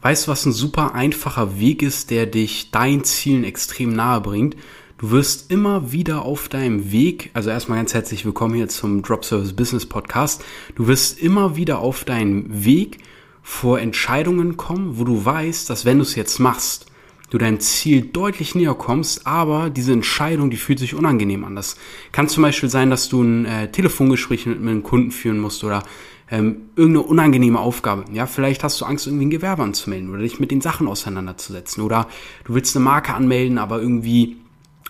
Weißt du, was ein super einfacher Weg ist, der dich deinen Zielen extrem nahe bringt? Du wirst immer wieder auf deinem Weg, also erstmal ganz herzlich willkommen hier zum Drop Service Business Podcast. Du wirst immer wieder auf deinem Weg vor Entscheidungen kommen, wo du weißt, dass wenn du es jetzt machst, du deinem Ziel deutlich näher kommst, aber diese Entscheidung, die fühlt sich unangenehm an. Das kann zum Beispiel sein, dass du ein äh, Telefongespräch mit, mit einem Kunden führen musst oder ähm, irgendeine unangenehme Aufgabe. Ja, vielleicht hast du Angst, irgendwie ein Gewerbe anzumelden oder dich mit den Sachen auseinanderzusetzen oder du willst eine Marke anmelden, aber irgendwie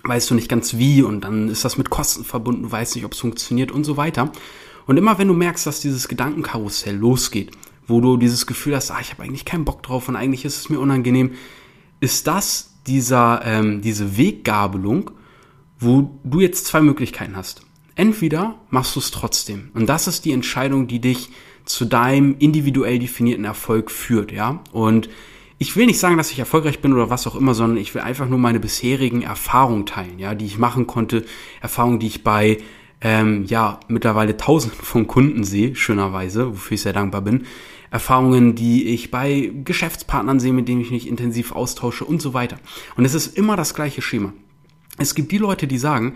weißt du nicht ganz wie und dann ist das mit Kosten verbunden, du weißt nicht, ob es funktioniert und so weiter. Und immer wenn du merkst, dass dieses Gedankenkarussell losgeht, wo du dieses Gefühl hast, ah, ich habe eigentlich keinen Bock drauf und eigentlich ist es mir unangenehm, ist das dieser, ähm, diese Weggabelung, wo du jetzt zwei Möglichkeiten hast. Entweder machst du es trotzdem. Und das ist die Entscheidung, die dich zu deinem individuell definierten Erfolg führt, ja. Und ich will nicht sagen, dass ich erfolgreich bin oder was auch immer, sondern ich will einfach nur meine bisherigen Erfahrungen teilen, ja, die ich machen konnte, Erfahrungen, die ich bei ähm, ja mittlerweile Tausenden von Kunden sehe, schönerweise, wofür ich sehr dankbar bin. Erfahrungen, die ich bei Geschäftspartnern sehe, mit denen ich mich intensiv austausche und so weiter. Und es ist immer das gleiche Schema. Es gibt die Leute, die sagen,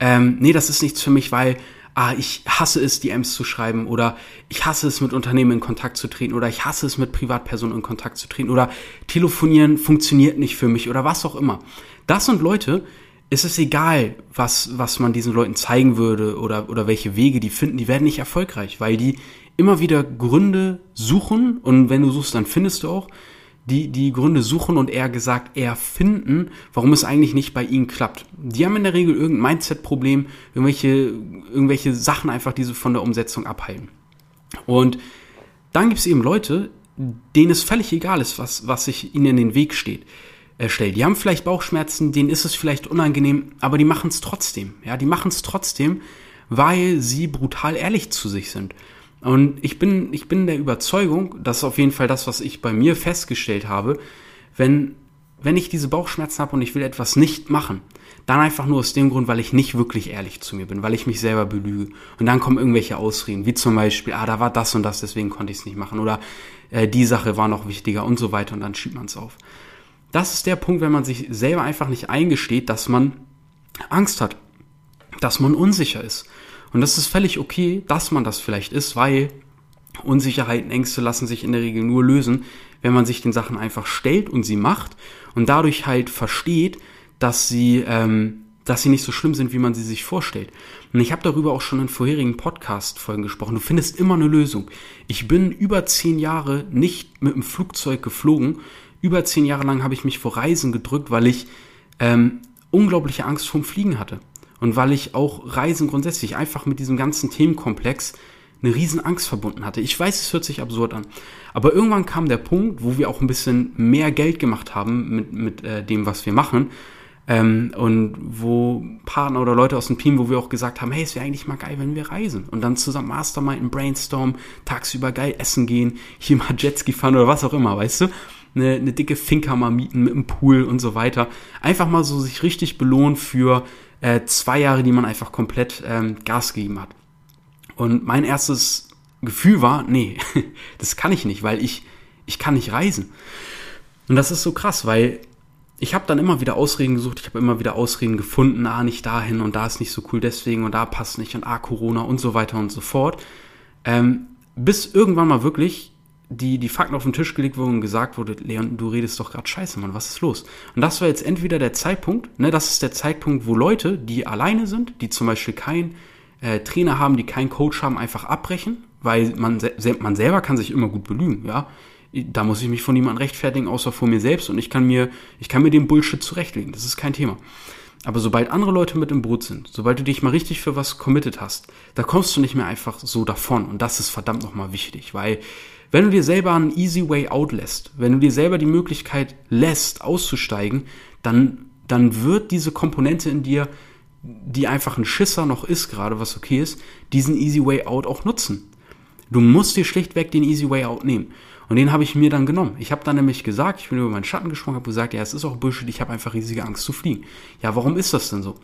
ähm, nee, das ist nichts für mich, weil ah, ich hasse es, die Ms zu schreiben oder ich hasse es, mit Unternehmen in Kontakt zu treten oder ich hasse es, mit Privatpersonen in Kontakt zu treten oder telefonieren funktioniert nicht für mich oder was auch immer. Das sind Leute, ist es egal, was, was man diesen Leuten zeigen würde oder, oder welche Wege die finden, die werden nicht erfolgreich, weil die immer wieder Gründe suchen und wenn du suchst, dann findest du auch, die die Gründe suchen und eher gesagt eher finden, warum es eigentlich nicht bei ihnen klappt. Die haben in der Regel irgendein Mindset-Problem, irgendwelche, irgendwelche Sachen einfach, die sie von der Umsetzung abhalten. Und dann gibt es eben Leute, denen es völlig egal ist, was, was sich ihnen in den Weg steht, äh, stellt. Die haben vielleicht Bauchschmerzen, denen ist es vielleicht unangenehm, aber die machen es trotzdem. Ja, die machen es trotzdem, weil sie brutal ehrlich zu sich sind. Und ich bin, ich bin der Überzeugung, das ist auf jeden Fall das, was ich bei mir festgestellt habe, wenn, wenn ich diese Bauchschmerzen habe und ich will etwas nicht machen, dann einfach nur aus dem Grund, weil ich nicht wirklich ehrlich zu mir bin, weil ich mich selber belüge. Und dann kommen irgendwelche Ausreden, wie zum Beispiel, ah, da war das und das, deswegen konnte ich es nicht machen. Oder äh, die Sache war noch wichtiger und so weiter und dann schiebt man es auf. Das ist der Punkt, wenn man sich selber einfach nicht eingesteht, dass man Angst hat, dass man unsicher ist. Und das ist völlig okay, dass man das vielleicht ist, weil Unsicherheiten, Ängste lassen sich in der Regel nur lösen, wenn man sich den Sachen einfach stellt und sie macht und dadurch halt versteht, dass sie, ähm, dass sie nicht so schlimm sind, wie man sie sich vorstellt. Und ich habe darüber auch schon in vorherigen Podcast-Folgen gesprochen. Du findest immer eine Lösung. Ich bin über zehn Jahre nicht mit dem Flugzeug geflogen. Über zehn Jahre lang habe ich mich vor Reisen gedrückt, weil ich ähm, unglaubliche Angst vorm Fliegen hatte und weil ich auch Reisen grundsätzlich einfach mit diesem ganzen Themenkomplex eine riesen Angst verbunden hatte. Ich weiß, es hört sich absurd an, aber irgendwann kam der Punkt, wo wir auch ein bisschen mehr Geld gemacht haben mit, mit äh, dem, was wir machen ähm, und wo Partner oder Leute aus dem Team, wo wir auch gesagt haben, hey, es wäre eigentlich mal geil, wenn wir reisen und dann zusammen Mastermind, Brainstorm, tagsüber geil essen gehen, hier mal Jetski fahren oder was auch immer, weißt du? Eine, eine dicke Finca mal mieten mit einem Pool und so weiter. Einfach mal so sich richtig belohnen für äh, zwei Jahre, die man einfach komplett ähm, Gas gegeben hat. Und mein erstes Gefühl war, nee, das kann ich nicht, weil ich, ich kann nicht reisen. Und das ist so krass, weil ich habe dann immer wieder Ausreden gesucht, ich habe immer wieder Ausreden gefunden, ah, nicht dahin und da ist nicht so cool deswegen und da passt nicht und ah, Corona und so weiter und so fort. Ähm, bis irgendwann mal wirklich die, die Fakten auf den Tisch gelegt wurden und gesagt wurde, Leon, du redest doch gerade scheiße, Mann, was ist los? Und das war jetzt entweder der Zeitpunkt, ne, das ist der Zeitpunkt, wo Leute, die alleine sind, die zum Beispiel keinen äh, Trainer haben, die keinen Coach haben, einfach abbrechen, weil man, man selber kann sich immer gut belügen, ja. Da muss ich mich von niemandem rechtfertigen, außer vor mir selbst und ich kann mir, ich kann mir den Bullshit zurechtlegen, das ist kein Thema. Aber sobald andere Leute mit im Boot sind, sobald du dich mal richtig für was committed hast, da kommst du nicht mehr einfach so davon. Und das ist verdammt nochmal wichtig, weil wenn du dir selber einen easy way out lässt, wenn du dir selber die Möglichkeit lässt, auszusteigen, dann, dann wird diese Komponente in dir, die einfach ein Schisser noch ist, gerade was okay ist, diesen easy way out auch nutzen. Du musst dir schlichtweg den easy way out nehmen. Und den habe ich mir dann genommen. Ich habe dann nämlich gesagt, ich bin über meinen Schatten gesprungen, habe gesagt, ja, es ist auch Bullshit, ich habe einfach riesige Angst zu fliegen. Ja, warum ist das denn so?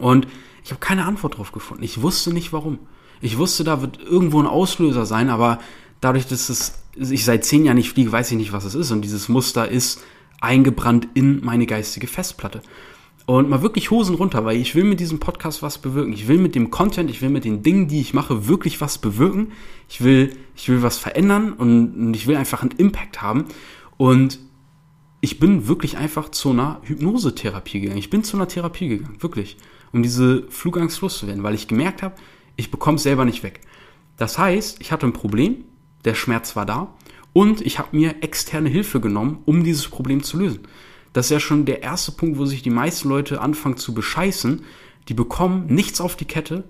Und ich habe keine Antwort drauf gefunden. Ich wusste nicht warum. Ich wusste, da wird irgendwo ein Auslöser sein, aber dadurch, dass es, ich seit zehn Jahren nicht fliege, weiß ich nicht, was es ist. Und dieses Muster ist eingebrannt in meine geistige Festplatte. Und mal wirklich Hosen runter, weil ich will mit diesem Podcast was bewirken. Ich will mit dem Content, ich will mit den Dingen, die ich mache, wirklich was bewirken. Ich will, ich will was verändern und, und ich will einfach einen Impact haben. Und ich bin wirklich einfach zu einer Hypnosetherapie gegangen. Ich bin zu einer Therapie gegangen, wirklich, um diese Flugangst loszuwerden, weil ich gemerkt habe, ich bekomme es selber nicht weg. Das heißt, ich hatte ein Problem, der Schmerz war da und ich habe mir externe Hilfe genommen, um dieses Problem zu lösen. Das ist ja schon der erste Punkt, wo sich die meisten Leute anfangen zu bescheißen. Die bekommen nichts auf die Kette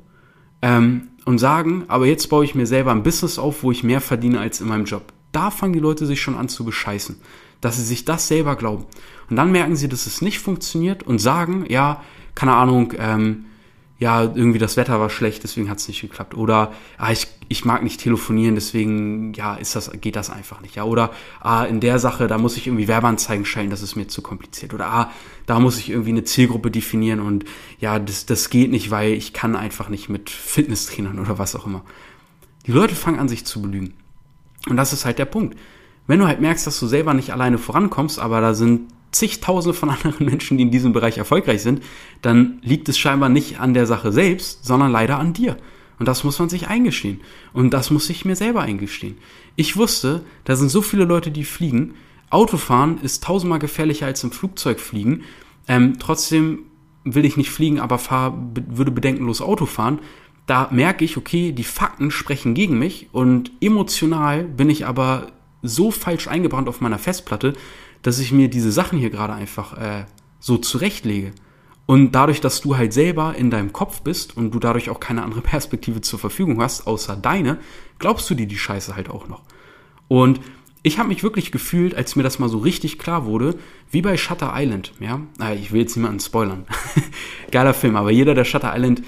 ähm, und sagen, aber jetzt baue ich mir selber ein Business auf, wo ich mehr verdiene als in meinem Job. Da fangen die Leute sich schon an zu bescheißen, dass sie sich das selber glauben. Und dann merken sie, dass es nicht funktioniert und sagen, ja, keine Ahnung, ähm, ja, irgendwie das Wetter war schlecht, deswegen hat es nicht geklappt. Oder ah, ich, ich mag nicht telefonieren, deswegen ja, ist das, geht das einfach nicht. Ja, oder ah, in der Sache, da muss ich irgendwie Werbeanzeigen stellen, das ist mir zu kompliziert. Oder ah, da muss ich irgendwie eine Zielgruppe definieren und ja, das, das geht nicht, weil ich kann einfach nicht mit Fitnesstrainern oder was auch immer. Die Leute fangen an, sich zu belügen. Und das ist halt der Punkt. Wenn du halt merkst, dass du selber nicht alleine vorankommst, aber da sind zigtausende von anderen Menschen, die in diesem Bereich erfolgreich sind, dann liegt es scheinbar nicht an der Sache selbst, sondern leider an dir. Und das muss man sich eingestehen. Und das muss ich mir selber eingestehen. Ich wusste, da sind so viele Leute, die fliegen. Autofahren ist tausendmal gefährlicher als im Flugzeug fliegen. Ähm, trotzdem will ich nicht fliegen, aber fahr, würde bedenkenlos Auto fahren. Da merke ich, okay, die Fakten sprechen gegen mich und emotional bin ich aber so falsch eingebrannt auf meiner Festplatte, dass ich mir diese Sachen hier gerade einfach äh, so zurechtlege. Und dadurch, dass du halt selber in deinem Kopf bist und du dadurch auch keine andere Perspektive zur Verfügung hast, außer deine, glaubst du dir die Scheiße halt auch noch. Und ich habe mich wirklich gefühlt, als mir das mal so richtig klar wurde, wie bei Shutter Island. Ja, äh, ich will jetzt niemanden spoilern. Geiler Film, aber jeder, der Shutter Island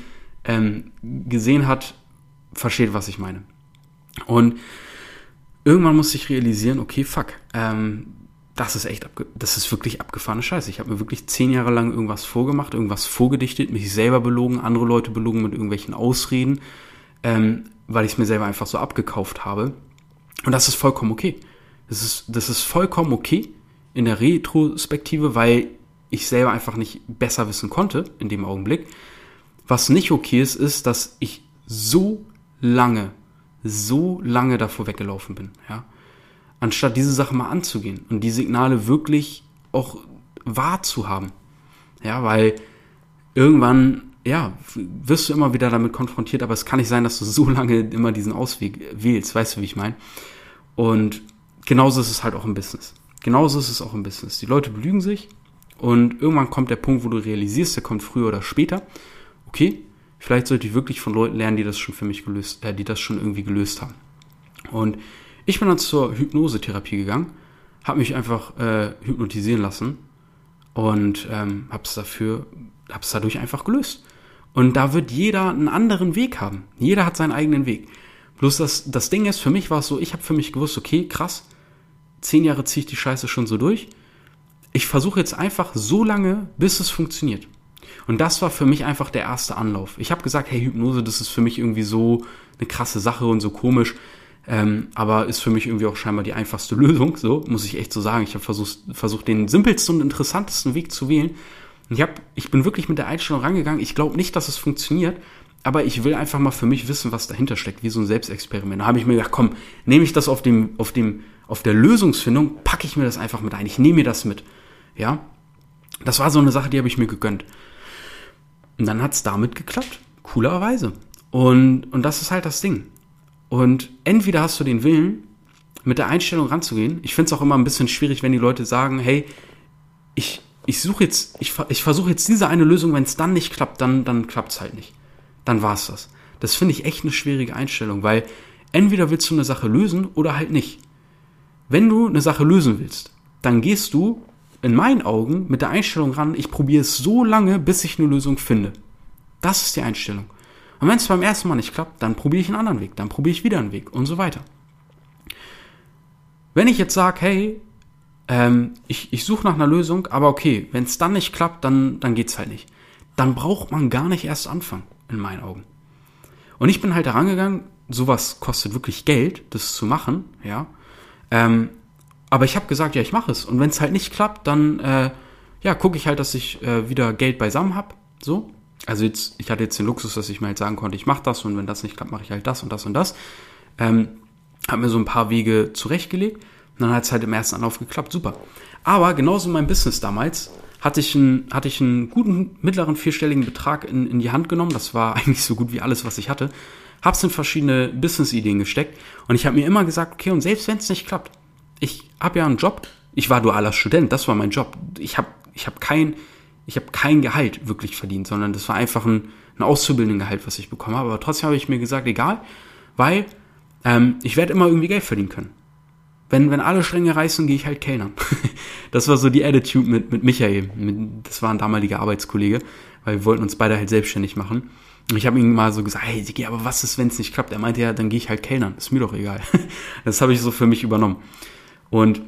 ähm, gesehen hat, versteht, was ich meine. Und irgendwann muss ich realisieren, okay, fuck, ähm, das ist echt, das ist wirklich abgefahrene Scheiße. Ich habe mir wirklich zehn Jahre lang irgendwas vorgemacht, irgendwas vorgedichtet, mich selber belogen, andere Leute belogen mit irgendwelchen Ausreden, ähm, weil ich es mir selber einfach so abgekauft habe. Und das ist vollkommen okay. Das ist, das ist vollkommen okay in der Retrospektive, weil ich selber einfach nicht besser wissen konnte in dem Augenblick. Was nicht okay ist, ist, dass ich so lange, so lange davor weggelaufen bin, ja anstatt diese Sache mal anzugehen und die Signale wirklich auch wahrzuhaben. Ja, weil irgendwann, ja, wirst du immer wieder damit konfrontiert, aber es kann nicht sein, dass du so lange immer diesen Ausweg wählst, weißt du, wie ich meine? Und genauso ist es halt auch im Business. Genauso ist es auch im Business. Die Leute belügen sich und irgendwann kommt der Punkt, wo du realisierst, der kommt früher oder später. Okay, vielleicht sollte ich wirklich von Leuten lernen, die das schon für mich gelöst, äh, die das schon irgendwie gelöst haben. Und ich bin dann zur Hypnosetherapie gegangen, habe mich einfach äh, hypnotisieren lassen und ähm, habe es dafür, habe es dadurch einfach gelöst. Und da wird jeder einen anderen Weg haben. Jeder hat seinen eigenen Weg. Bloß das, das Ding ist, für mich war es so, ich habe für mich gewusst, okay, krass, zehn Jahre ziehe ich die Scheiße schon so durch. Ich versuche jetzt einfach so lange, bis es funktioniert. Und das war für mich einfach der erste Anlauf. Ich habe gesagt, hey, Hypnose, das ist für mich irgendwie so eine krasse Sache und so komisch. Ähm, aber ist für mich irgendwie auch scheinbar die einfachste Lösung, so muss ich echt so sagen. Ich habe versucht, versucht, den simpelsten und interessantesten Weg zu wählen. Ich, hab, ich bin wirklich mit der Einstellung rangegangen. Ich glaube nicht, dass es funktioniert, aber ich will einfach mal für mich wissen, was dahinter steckt, wie so ein Selbstexperiment. Da habe ich mir gedacht, komm, nehme ich das auf dem, auf dem, auf der Lösungsfindung, packe ich mir das einfach mit ein. Ich nehme mir das mit. Ja, das war so eine Sache, die habe ich mir gegönnt. Und dann hat es damit geklappt, coolerweise. Und, und das ist halt das Ding. Und entweder hast du den Willen, mit der Einstellung ranzugehen. Ich finde es auch immer ein bisschen schwierig, wenn die Leute sagen, hey, ich, ich suche jetzt, ich, ich versuche jetzt diese eine Lösung, wenn es dann nicht klappt, dann, dann klappt es halt nicht. Dann war es das. Das finde ich echt eine schwierige Einstellung, weil entweder willst du eine Sache lösen oder halt nicht. Wenn du eine Sache lösen willst, dann gehst du in meinen Augen mit der Einstellung ran, ich probiere es so lange, bis ich eine Lösung finde. Das ist die Einstellung. Und wenn es beim ersten Mal nicht klappt, dann probiere ich einen anderen Weg, dann probiere ich wieder einen Weg und so weiter. Wenn ich jetzt sage, hey, ähm, ich, ich suche nach einer Lösung, aber okay, wenn es dann nicht klappt, dann, dann es halt nicht. Dann braucht man gar nicht erst anfangen, in meinen Augen. Und ich bin halt herangegangen, sowas kostet wirklich Geld, das zu machen, ja. Ähm, aber ich habe gesagt, ja, ich mache es. Und wenn es halt nicht klappt, dann äh, ja, gucke ich halt, dass ich äh, wieder Geld beisammen habe. So. Also jetzt, ich hatte jetzt den Luxus, dass ich mir halt sagen konnte, ich mache das und wenn das nicht klappt, mache ich halt das und das und das. Ähm, habe mir so ein paar Wege zurechtgelegt und dann hat es halt im ersten Anlauf geklappt. Super. Aber genauso in meinem Business damals hatte ich einen, hatte ich einen guten mittleren vierstelligen Betrag in, in die Hand genommen. Das war eigentlich so gut wie alles, was ich hatte. Hab's in verschiedene Business-Ideen gesteckt und ich habe mir immer gesagt, okay, und selbst wenn es nicht klappt, ich habe ja einen Job. Ich war dualer Student, das war mein Job. Ich habe ich hab kein, ich hab kein Gehalt wirklich verdient, sondern das war einfach ein, ein Auszubildendengehalt, was ich bekommen habe. Aber trotzdem habe ich mir gesagt, egal, weil ähm, ich werde immer irgendwie Geld verdienen können. Wenn, wenn alle Stränge reißen, gehe ich halt Kellnern. das war so die Attitude mit, mit Michael. Das war ein damaliger Arbeitskollege, weil wir wollten uns beide halt selbstständig machen. Und ich habe ihm mal so gesagt, hey Sigi, aber was ist, wenn es nicht klappt? Er meinte ja, dann gehe ich halt Kellnern. Ist mir doch egal. das habe ich so für mich übernommen. Und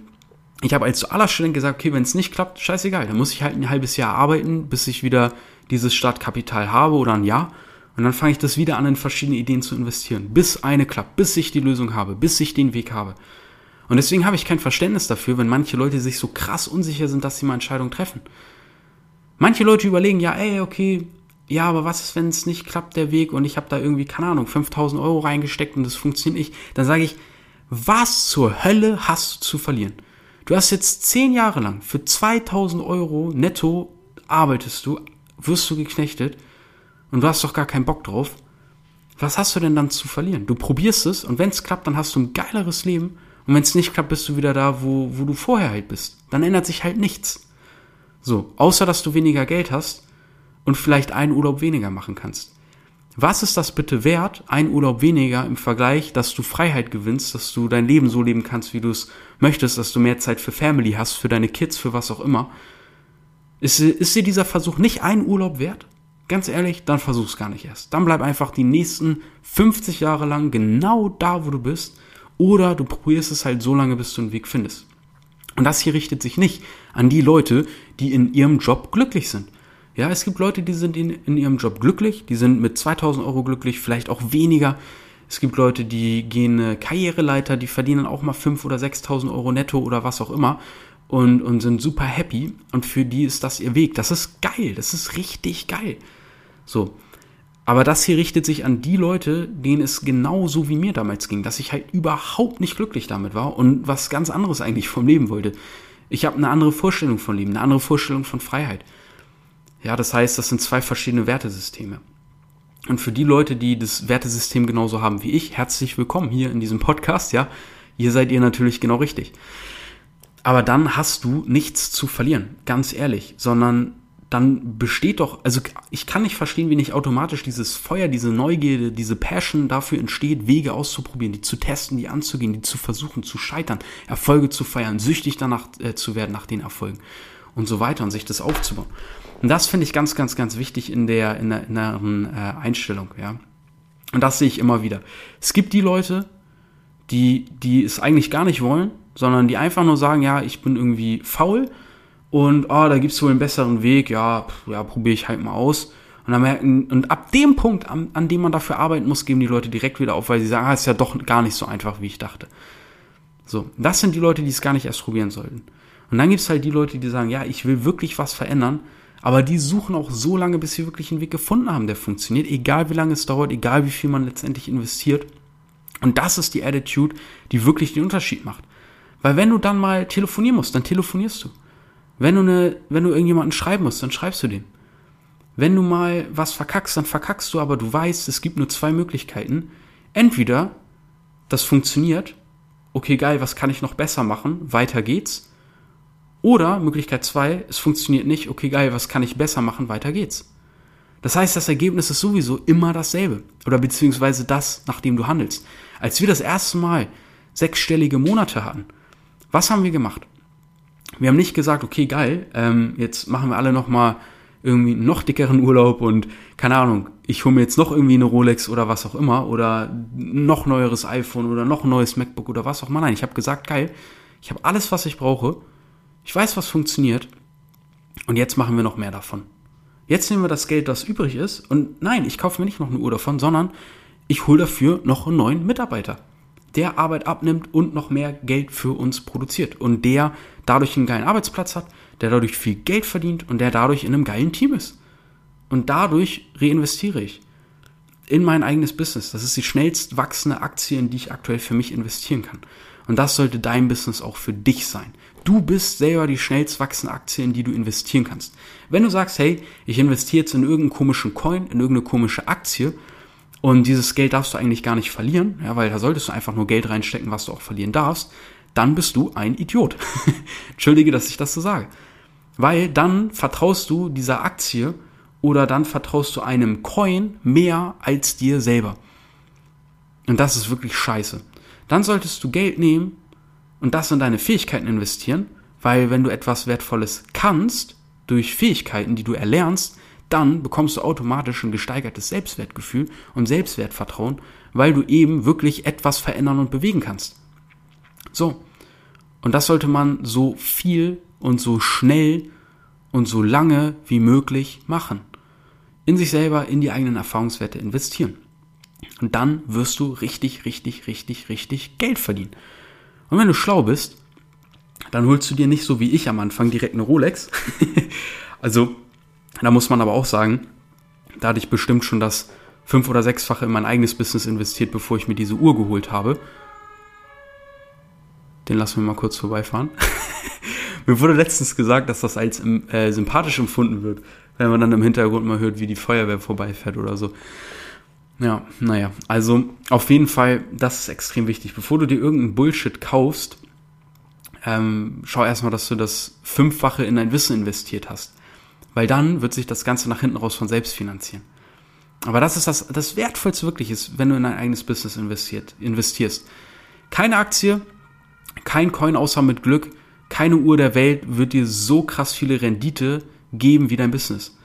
ich habe als dualer Student gesagt, okay, wenn es nicht klappt, scheißegal, dann muss ich halt ein halbes Jahr arbeiten, bis ich wieder dieses Startkapital habe oder ein Jahr. Und dann fange ich das wieder an, in verschiedene Ideen zu investieren, bis eine klappt, bis ich die Lösung habe, bis ich den Weg habe. Und deswegen habe ich kein Verständnis dafür, wenn manche Leute sich so krass unsicher sind, dass sie mal Entscheidungen treffen. Manche Leute überlegen, ja, ey, okay, ja, aber was ist, wenn es nicht klappt, der Weg, und ich habe da irgendwie, keine Ahnung, 5000 Euro reingesteckt und das funktioniert nicht. Dann sage ich, was zur Hölle hast du zu verlieren? Du hast jetzt zehn Jahre lang für 2000 Euro netto arbeitest du, wirst du geknechtet und du hast doch gar keinen Bock drauf. Was hast du denn dann zu verlieren? Du probierst es und wenn es klappt, dann hast du ein geileres Leben und wenn es nicht klappt, bist du wieder da, wo, wo du vorher halt bist. Dann ändert sich halt nichts. So, außer dass du weniger Geld hast und vielleicht einen Urlaub weniger machen kannst. Was ist das bitte wert, ein Urlaub weniger im Vergleich, dass du Freiheit gewinnst, dass du dein Leben so leben kannst, wie du es möchtest, dass du mehr Zeit für Family hast, für deine Kids, für was auch immer? Ist, ist dir dieser Versuch nicht ein Urlaub wert? Ganz ehrlich, dann versuch's gar nicht erst. Dann bleib einfach die nächsten 50 Jahre lang genau da, wo du bist. Oder du probierst es halt so lange, bis du einen Weg findest. Und das hier richtet sich nicht an die Leute, die in ihrem Job glücklich sind. Ja, es gibt Leute, die sind in, in ihrem Job glücklich, die sind mit 2000 Euro glücklich, vielleicht auch weniger. Es gibt Leute, die gehen Karriereleiter, die verdienen auch mal 5.000 oder 6.000 Euro netto oder was auch immer und, und sind super happy und für die ist das ihr Weg. Das ist geil, das ist richtig geil. So. Aber das hier richtet sich an die Leute, denen es genauso wie mir damals ging, dass ich halt überhaupt nicht glücklich damit war und was ganz anderes eigentlich vom Leben wollte. Ich habe eine andere Vorstellung von Leben, eine andere Vorstellung von Freiheit. Ja, das heißt, das sind zwei verschiedene Wertesysteme. Und für die Leute, die das Wertesystem genauso haben wie ich, herzlich willkommen hier in diesem Podcast, ja. Hier seid ihr natürlich genau richtig. Aber dann hast du nichts zu verlieren, ganz ehrlich, sondern dann besteht doch, also ich kann nicht verstehen, wie nicht automatisch dieses Feuer, diese Neugierde, diese Passion dafür entsteht, Wege auszuprobieren, die zu testen, die anzugehen, die zu versuchen, zu scheitern, Erfolge zu feiern, süchtig danach äh, zu werden nach den Erfolgen und so weiter und sich das aufzubauen. Und das finde ich ganz, ganz, ganz wichtig in der in der inneren äh, Einstellung, ja. Und das sehe ich immer wieder. Es gibt die Leute, die die es eigentlich gar nicht wollen, sondern die einfach nur sagen, ja, ich bin irgendwie faul und oh, da gibt's wohl einen besseren Weg, ja, ja, probiere ich halt mal aus. Und dann merken, und ab dem Punkt, an, an dem man dafür arbeiten muss, geben die Leute direkt wieder auf, weil sie sagen, ah, ist ja doch gar nicht so einfach, wie ich dachte. So, das sind die Leute, die es gar nicht erst probieren sollten. Und dann gibt's halt die Leute, die sagen, ja, ich will wirklich was verändern, aber die suchen auch so lange, bis sie wirklich einen Weg gefunden haben, der funktioniert, egal wie lange es dauert, egal wie viel man letztendlich investiert. Und das ist die Attitude, die wirklich den Unterschied macht. Weil wenn du dann mal telefonieren musst, dann telefonierst du. Wenn du, eine, wenn du irgendjemanden schreiben musst, dann schreibst du den. Wenn du mal was verkackst, dann verkackst du, aber du weißt, es gibt nur zwei Möglichkeiten. Entweder das funktioniert, okay, geil, was kann ich noch besser machen? Weiter geht's. Oder Möglichkeit zwei, es funktioniert nicht, okay, geil, was kann ich besser machen? Weiter geht's. Das heißt, das Ergebnis ist sowieso immer dasselbe. Oder beziehungsweise das, nach dem du handelst. Als wir das erste Mal sechsstellige Monate hatten, was haben wir gemacht? Wir haben nicht gesagt, okay, geil, ähm, jetzt machen wir alle nochmal irgendwie noch dickeren Urlaub und keine Ahnung, ich hole mir jetzt noch irgendwie eine Rolex oder was auch immer oder noch neueres iPhone oder noch neues MacBook oder was auch immer. Nein, ich habe gesagt, geil, ich habe alles, was ich brauche. Ich weiß, was funktioniert. Und jetzt machen wir noch mehr davon. Jetzt nehmen wir das Geld, das übrig ist. Und nein, ich kaufe mir nicht noch eine Uhr davon, sondern ich hole dafür noch einen neuen Mitarbeiter, der Arbeit abnimmt und noch mehr Geld für uns produziert und der dadurch einen geilen Arbeitsplatz hat, der dadurch viel Geld verdient und der dadurch in einem geilen Team ist. Und dadurch reinvestiere ich in mein eigenes Business. Das ist die schnellst wachsende Aktie, in die ich aktuell für mich investieren kann. Und das sollte dein Business auch für dich sein. Du bist selber die schnellst wachsende Aktie, in die du investieren kannst. Wenn du sagst, hey, ich investiere jetzt in irgendeinen komischen Coin, in irgendeine komische Aktie und dieses Geld darfst du eigentlich gar nicht verlieren, ja, weil da solltest du einfach nur Geld reinstecken, was du auch verlieren darfst, dann bist du ein Idiot. Entschuldige, dass ich das so sage. Weil dann vertraust du dieser Aktie oder dann vertraust du einem Coin mehr als dir selber. Und das ist wirklich scheiße. Dann solltest du Geld nehmen und das in deine Fähigkeiten investieren, weil wenn du etwas Wertvolles kannst, durch Fähigkeiten, die du erlernst, dann bekommst du automatisch ein gesteigertes Selbstwertgefühl und Selbstwertvertrauen, weil du eben wirklich etwas verändern und bewegen kannst. So. Und das sollte man so viel und so schnell und so lange wie möglich machen. In sich selber, in die eigenen Erfahrungswerte investieren. Und dann wirst du richtig, richtig, richtig, richtig Geld verdienen. Und wenn du schlau bist, dann holst du dir nicht so wie ich am Anfang direkt eine Rolex. also, da muss man aber auch sagen, da hatte ich bestimmt schon das fünf- oder sechsfache in mein eigenes Business investiert, bevor ich mir diese Uhr geholt habe. Den lassen wir mal kurz vorbeifahren. mir wurde letztens gesagt, dass das als äh, sympathisch empfunden wird, wenn man dann im Hintergrund mal hört, wie die Feuerwehr vorbeifährt oder so. Ja, naja, also auf jeden Fall, das ist extrem wichtig. Bevor du dir irgendeinen Bullshit kaufst, ähm, schau erstmal, dass du das Fünffache in dein Wissen investiert hast. Weil dann wird sich das Ganze nach hinten raus von selbst finanzieren. Aber das ist das, das Wertvollste wirklich ist, wenn du in dein eigenes Business investiert, investierst. Keine Aktie, kein Coin außer mit Glück, keine Uhr der Welt wird dir so krass viele Rendite geben wie dein Business.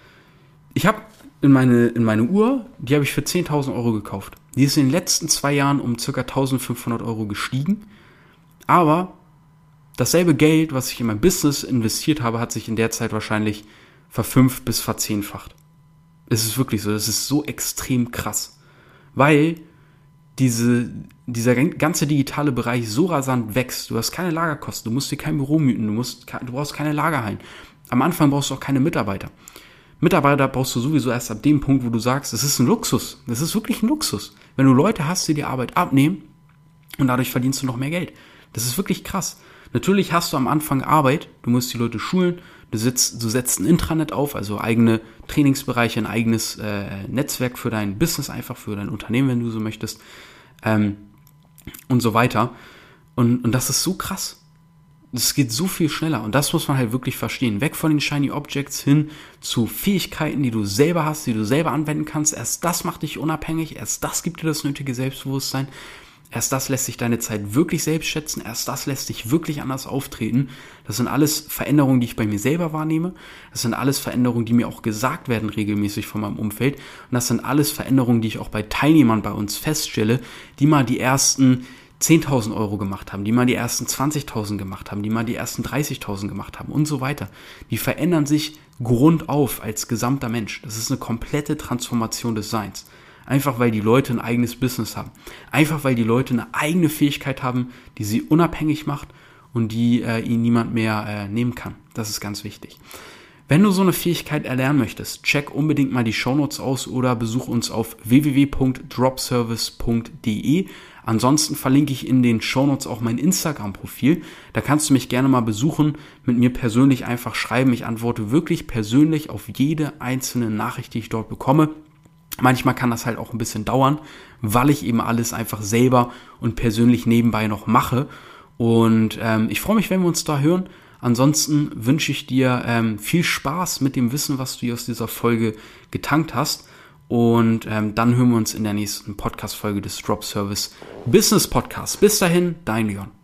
Ich habe in meine, in meine Uhr, die habe ich für 10.000 Euro gekauft. Die ist in den letzten zwei Jahren um ca. 1.500 Euro gestiegen. Aber dasselbe Geld, was ich in mein Business investiert habe, hat sich in der Zeit wahrscheinlich verfünft bis verzehnfacht. Es ist wirklich so, das ist so extrem krass. Weil diese, dieser ganze digitale Bereich so rasant wächst. Du hast keine Lagerkosten, du musst dir kein Büro mieten, du, musst, du brauchst keine Lagerhallen. Am Anfang brauchst du auch keine Mitarbeiter. Mitarbeiter brauchst du sowieso erst ab dem Punkt, wo du sagst, das ist ein Luxus. Das ist wirklich ein Luxus. Wenn du Leute hast, die die Arbeit abnehmen und dadurch verdienst du noch mehr Geld. Das ist wirklich krass. Natürlich hast du am Anfang Arbeit, du musst die Leute schulen, du, sitzt, du setzt ein Intranet auf, also eigene Trainingsbereiche, ein eigenes äh, Netzwerk für dein Business, einfach für dein Unternehmen, wenn du so möchtest, ähm, und so weiter. Und, und das ist so krass. Es geht so viel schneller und das muss man halt wirklich verstehen. Weg von den Shiny Objects hin zu Fähigkeiten, die du selber hast, die du selber anwenden kannst. Erst das macht dich unabhängig, erst das gibt dir das nötige Selbstbewusstsein. Erst das lässt sich deine Zeit wirklich selbst schätzen. Erst das lässt dich wirklich anders auftreten. Das sind alles Veränderungen, die ich bei mir selber wahrnehme. Das sind alles Veränderungen, die mir auch gesagt werden regelmäßig von meinem Umfeld. Und das sind alles Veränderungen, die ich auch bei Teilnehmern bei uns feststelle, die mal die ersten 10.000 Euro gemacht haben, die mal die ersten 20.000 gemacht haben, die mal die ersten 30.000 gemacht haben und so weiter. Die verändern sich grundauf als gesamter Mensch. Das ist eine komplette Transformation des Seins. Einfach weil die Leute ein eigenes Business haben. Einfach weil die Leute eine eigene Fähigkeit haben, die sie unabhängig macht und die äh, ihnen niemand mehr äh, nehmen kann. Das ist ganz wichtig. Wenn du so eine Fähigkeit erlernen möchtest, check unbedingt mal die Shownotes aus oder besuch uns auf www.dropservice.de. Ansonsten verlinke ich in den Shownotes auch mein Instagram-Profil. Da kannst du mich gerne mal besuchen, mit mir persönlich einfach schreiben. Ich antworte wirklich persönlich auf jede einzelne Nachricht, die ich dort bekomme. Manchmal kann das halt auch ein bisschen dauern, weil ich eben alles einfach selber und persönlich nebenbei noch mache. Und ähm, ich freue mich, wenn wir uns da hören. Ansonsten wünsche ich dir ähm, viel Spaß mit dem Wissen, was du hier aus dieser Folge getankt hast. Und ähm, dann hören wir uns in der nächsten Podcast-Folge des Drop Service Business Podcasts. Bis dahin, dein Leon.